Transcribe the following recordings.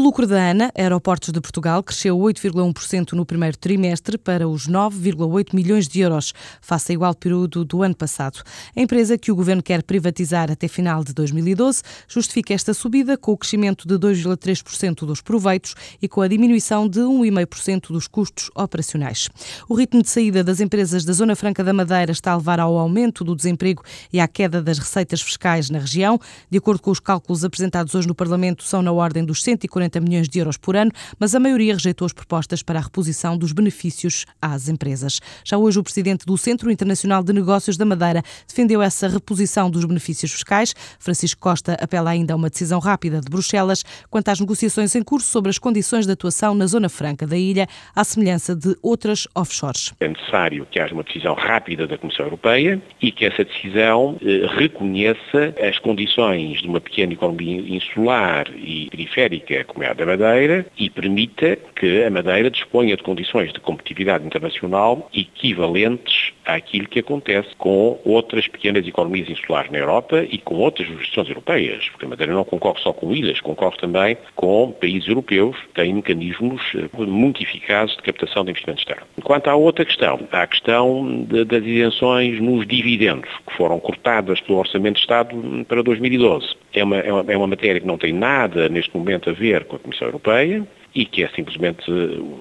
lucro da ANA, Aeroportos de Portugal, cresceu 8,1% no primeiro trimestre para os 9,8 milhões de euros, face ao igual período do ano passado. A empresa que o governo quer privatizar até final de 2012 justifica esta subida com o crescimento de 2,3% dos proveitos e com a diminuição de 1,5% dos custos operacionais. O ritmo de saída das empresas da Zona Franca da Madeira está a levar ao aumento do desemprego e à queda das receitas fiscais na região. De acordo com os cálculos apresentados hoje no Parlamento, são na ordem dos 140 milhões de euros por ano, mas a maioria rejeitou as propostas para a reposição dos benefícios às empresas. Já hoje, o presidente do Centro Internacional de Negócios da Madeira defendeu essa reposição dos benefícios fiscais. Francisco Costa apela ainda a uma decisão rápida de Bruxelas quanto às negociações em curso sobre as condições de atuação na Zona Franca da ilha, à semelhança de outras offshores. É necessário que haja uma decisão rápida da Comissão Europeia e que essa decisão eh, reconheça as condições de uma pequena economia insular e periférica como é a da Madeira e permita que a Madeira disponha de condições de competitividade internacional equivalentes àquilo que acontece com outras pequenas economias insulares na Europa e com outras jurisdições europeias, porque a Madeira não concorre só com ilhas, concorre também com países europeus que têm mecanismos eh, muito eficazes de captação de investimento externo. Quanto à outra questão, à questão de, das isenções nos dividendos, que foram cortadas pelo Orçamento de Estado para 2012. É uma, é uma, é uma matéria que não tem nada neste momento a ver com a Comissão Europeia, e que é simplesmente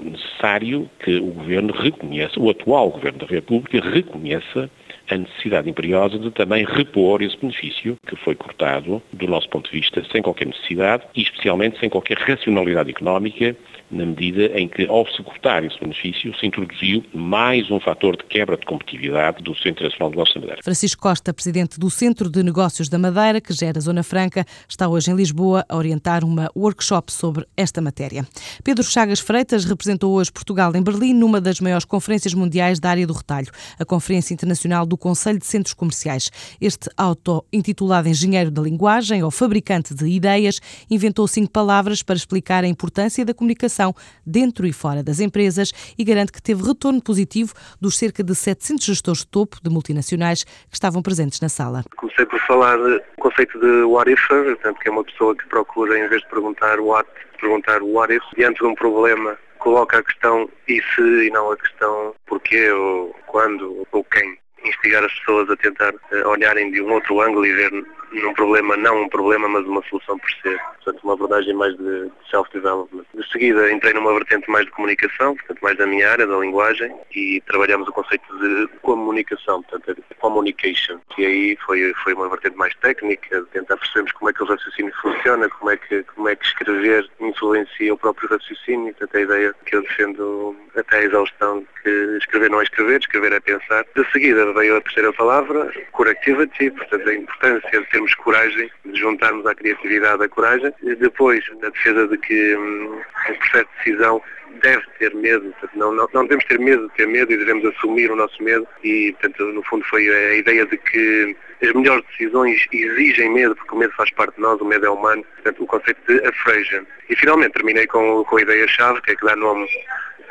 necessário que o Governo reconheça, o atual Governo da República reconheça a necessidade imperiosa de também repor esse benefício que foi cortado, do nosso ponto de vista, sem qualquer necessidade e especialmente sem qualquer racionalidade económica na medida em que, ao se cortar esse benefício, se introduziu mais um fator de quebra de competitividade do Centro Nacional de Negócios da Madeira. Francisco Costa, presidente do Centro de Negócios da Madeira, que gera Zona Franca, está hoje em Lisboa a orientar uma workshop sobre esta matéria. Pedro Chagas Freitas representou hoje Portugal em Berlim numa das maiores conferências mundiais da área do retalho, a Conferência Internacional do Conselho de Centros Comerciais. Este auto-intitulado Engenheiro da Linguagem ou Fabricante de Ideias inventou cinco palavras para explicar a importância da comunicação dentro e fora das empresas e garante que teve retorno positivo dos cerca de 700 gestores de topo de multinacionais que estavam presentes na sala. Comecei por falar do conceito de what if, portanto, que é uma pessoa que procura, em vez de perguntar what, perguntar what if, diante de um problema coloca a questão e se e não a questão porquê ou quando ou quem. Instigar as pessoas a tentar eh, olharem de um outro ângulo e ver num problema, não um problema, mas uma solução por ser. Portanto, uma abordagem mais de self-development. De seguida, entrei numa vertente mais de comunicação, portanto, mais da minha área, da linguagem, e trabalhamos o conceito de comunicação, portanto, communication. E aí foi, foi uma vertente mais técnica, de tentar percebermos como é que o raciocínio funciona, como é que, como é que escrever influencia o próprio raciocínio, portanto, a ideia que eu defendo até a exaustão, que escrever não é escrever, escrever é pensar. De seguida veio a terceira palavra, correctivity, portanto, a importância de ter termos coragem, de juntarmos à criatividade a coragem. E depois, a defesa de que hum, o processo de decisão deve ter medo, não, não, não devemos ter medo de ter medo e devemos assumir o nosso medo e, portanto, no fundo foi a ideia de que as melhores decisões exigem medo, porque o medo faz parte de nós, o medo é humano, portanto, o conceito de afrasion. E finalmente terminei com, com a ideia-chave, que é que dá nome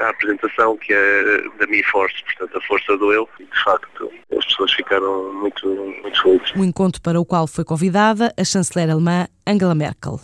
à apresentação, que é da Me Force, portanto, a força do eu, e de facto as pessoas ficaram muito, muito felizes. Um encontro para o qual foi convidada a chanceler alemã Angela Merkel.